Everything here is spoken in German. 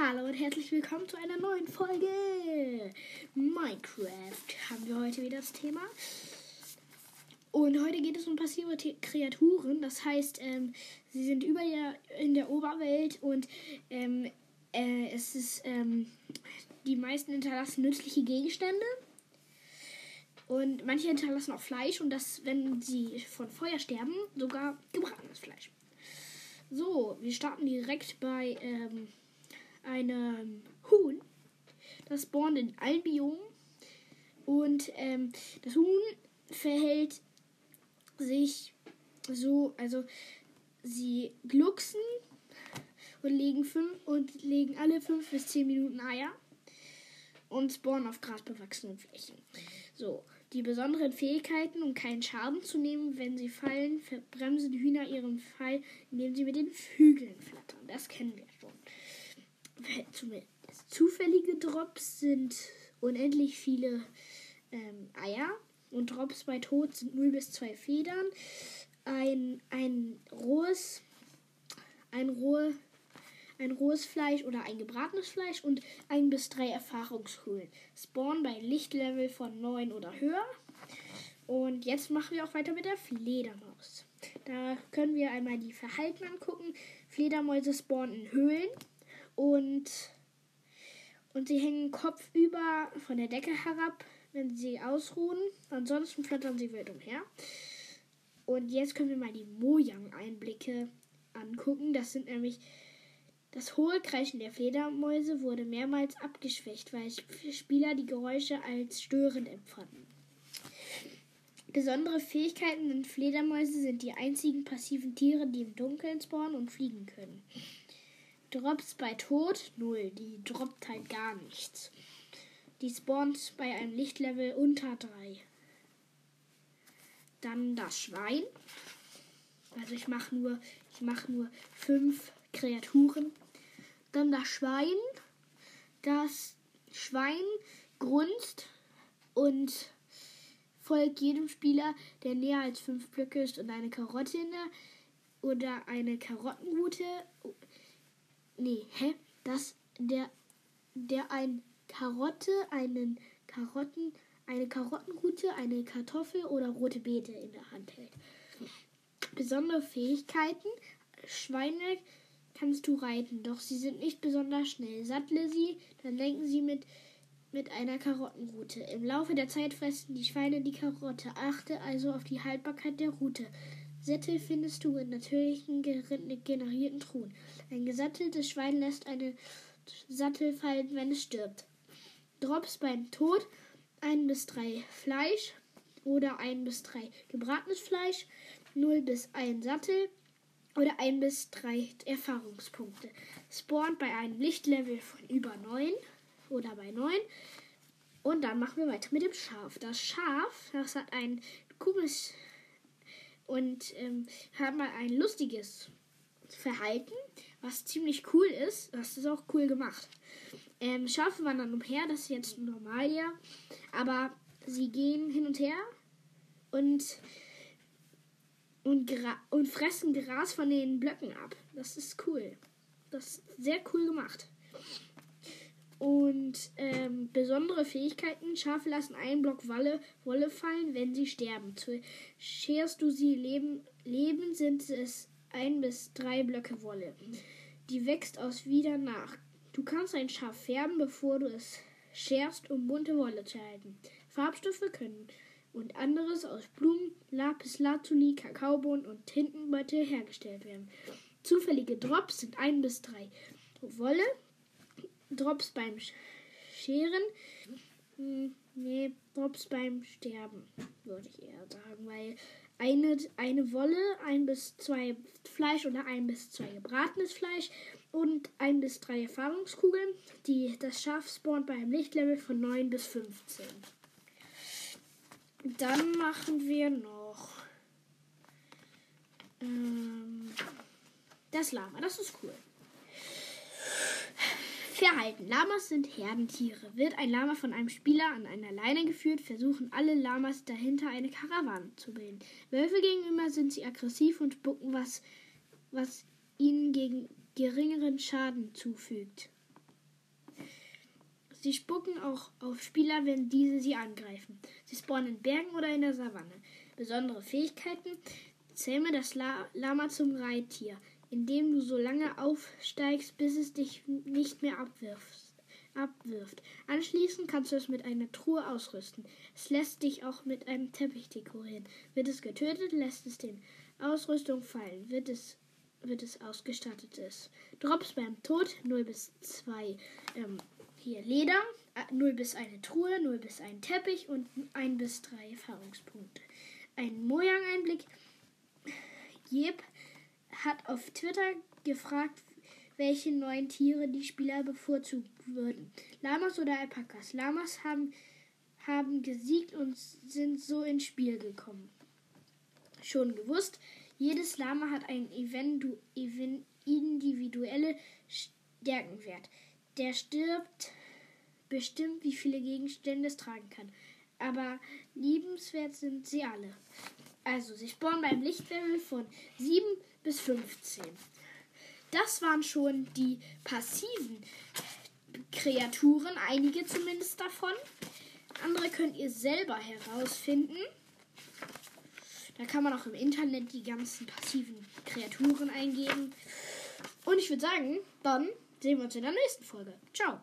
Hallo und herzlich willkommen zu einer neuen Folge Minecraft. Haben wir heute wieder das Thema. Und heute geht es um passive Kreaturen. Das heißt, ähm, sie sind über der, in der Oberwelt und ähm, äh, es ist ähm, die meisten hinterlassen nützliche Gegenstände. Und manche hinterlassen auch Fleisch und das, wenn sie von Feuer sterben, sogar gebratenes Fleisch. So, wir starten direkt bei ähm, einem Huhn. Das spawnt in allen Biomen. Und ähm, das Huhn verhält sich so, also sie glucksen und legen fünf und legen alle fünf bis zehn Minuten Eier und spawnen auf grasbewachsenen Flächen. So, die besonderen Fähigkeiten, um keinen Schaden zu nehmen, wenn sie fallen, verbremsen Hühner ihren Fall, indem sie mit den Flügeln flattern. Das kennen wir. Zufällige Drops sind unendlich viele ähm, Eier und Drops bei Tod sind 0 bis 2 Federn. Ein, ein rohes, ein rohe, ein rohes Fleisch oder ein gebratenes Fleisch und ein bis drei Erfahrungskugeln. Spawn bei Lichtlevel von 9 oder höher. Und jetzt machen wir auch weiter mit der Fledermaus. Da können wir einmal die Verhalten angucken. Fledermäuse spawnen in Höhlen und, und sie hängen kopfüber von der Decke herab, wenn sie ausruhen. Ansonsten flattern sie wild umher. Und jetzt können wir mal die Mojang-Einblicke angucken. Das sind nämlich das hohe Kreischen der Fledermäuse wurde mehrmals abgeschwächt, weil Spieler die Geräusche als störend empfanden. Besondere Fähigkeiten in Fledermäuse sind die einzigen passiven Tiere, die im Dunkeln spawnen und fliegen können. Drops bei Tod 0, die droppt halt gar nichts. Die spawnt bei einem Lichtlevel unter 3. Dann das Schwein. Also ich mache nur, ich mache nur fünf Kreaturen. Dann das Schwein. Das Schwein grunzt und folgt jedem Spieler, der näher als fünf Blöcke ist und eine Karotte oder eine Karottenrute. Nee, hä? Das der der ein Karotte, einen Karotten, eine Karottenrute, eine Kartoffel oder rote Beete in der Hand hält. Besondere Fähigkeiten. Schweine kannst du reiten, doch sie sind nicht besonders schnell. Sattle sie, dann lenken sie mit mit einer Karottenrute. Im Laufe der Zeit fressen die Schweine die Karotte. Achte also auf die Haltbarkeit der Rute. Sättel findest du in natürlichen generierten Truhen. Ein gesatteltes Schwein lässt eine Sattel fallen, wenn es stirbt. Drops beim Tod ein bis drei Fleisch oder ein bis drei gebratenes Fleisch, 0 bis 1 Sattel oder ein bis drei Erfahrungspunkte. Spawnt bei einem Lichtlevel von über 9 oder bei 9. Und dann machen wir weiter mit dem Schaf. Das Schaf, das hat ein cooles und ähm, hat mal ein lustiges Verhalten, was ziemlich cool ist. Das ist auch cool gemacht. Ähm, Schafe wandern umher, das ist jetzt normal ja. Aber sie gehen hin und her und, und, und fressen Gras von den Blöcken ab. Das ist cool. Das ist sehr cool gemacht. Und ähm, besondere Fähigkeiten. Schafe lassen einen Block Wolle, Wolle fallen, wenn sie sterben. Scherst du sie leben, leben, sind es ein bis drei Blöcke Wolle. Die wächst aus wieder nach. Du kannst ein Schaf färben, bevor du es scherst, um bunte Wolle zu erhalten. Farbstoffe können und anderes aus Blumen, Lapis Lazuli, Kakaobohnen und Tintenbeutel hergestellt werden. Zufällige Drops sind ein bis drei Wolle, Drops beim Scheren. Hm, nee, Drops beim Sterben, würde ich eher sagen, weil eine, eine Wolle, ein bis zwei Fleisch oder ein bis zwei gebratenes Fleisch und ein bis drei Erfahrungskugeln. Die, das Schaf spawnt bei einem Lichtlevel von 9 bis 15. Dann machen wir noch ähm, das Lama. Das ist cool. Verhalten. Lamas sind Herdentiere. Wird ein Lama von einem Spieler an einer Leine geführt, versuchen alle Lamas dahinter eine Karawane zu bilden. Wölfe gegenüber sind sie aggressiv und spucken was, was ihnen gegen geringeren Schaden zufügt. Sie spucken auch auf Spieler, wenn diese sie angreifen. Sie spawnen in Bergen oder in der Savanne. Besondere Fähigkeiten. Zähme das La Lama zum Reittier, indem du so lange aufsteigst, bis es dich nicht mehr abwirft. abwirft. Anschließend kannst du es mit einer Truhe ausrüsten. Es lässt dich auch mit einem Teppich dekorieren. Wird es getötet, lässt es den Ausrüstung fallen. Wird es wird es ausgestattet ist. Drops beim Tod 0 bis 2 ähm, hier Leder, äh, 0 bis eine Truhe, 0 bis ein Teppich und 1 bis 3 Erfahrungspunkte. Ein Mojang-Einblick. Jeb hat auf Twitter gefragt, welche neuen Tiere die Spieler bevorzugen würden. Lamas oder Alpakas. Lamas haben, haben gesiegt und sind so ins Spiel gekommen. Schon gewusst, jedes Lama hat einen individuelle Stärkenwert. Der stirbt bestimmt, wie viele Gegenstände es tragen kann. Aber liebenswert sind sie alle. Also, sie spawnen beim Lichtlevel von 7 bis 15. Das waren schon die passiven Kreaturen, einige zumindest davon. Andere könnt ihr selber herausfinden. Da kann man auch im Internet die ganzen passiven Kreaturen eingeben. Und ich würde sagen, dann sehen wir uns in der nächsten Folge. Ciao.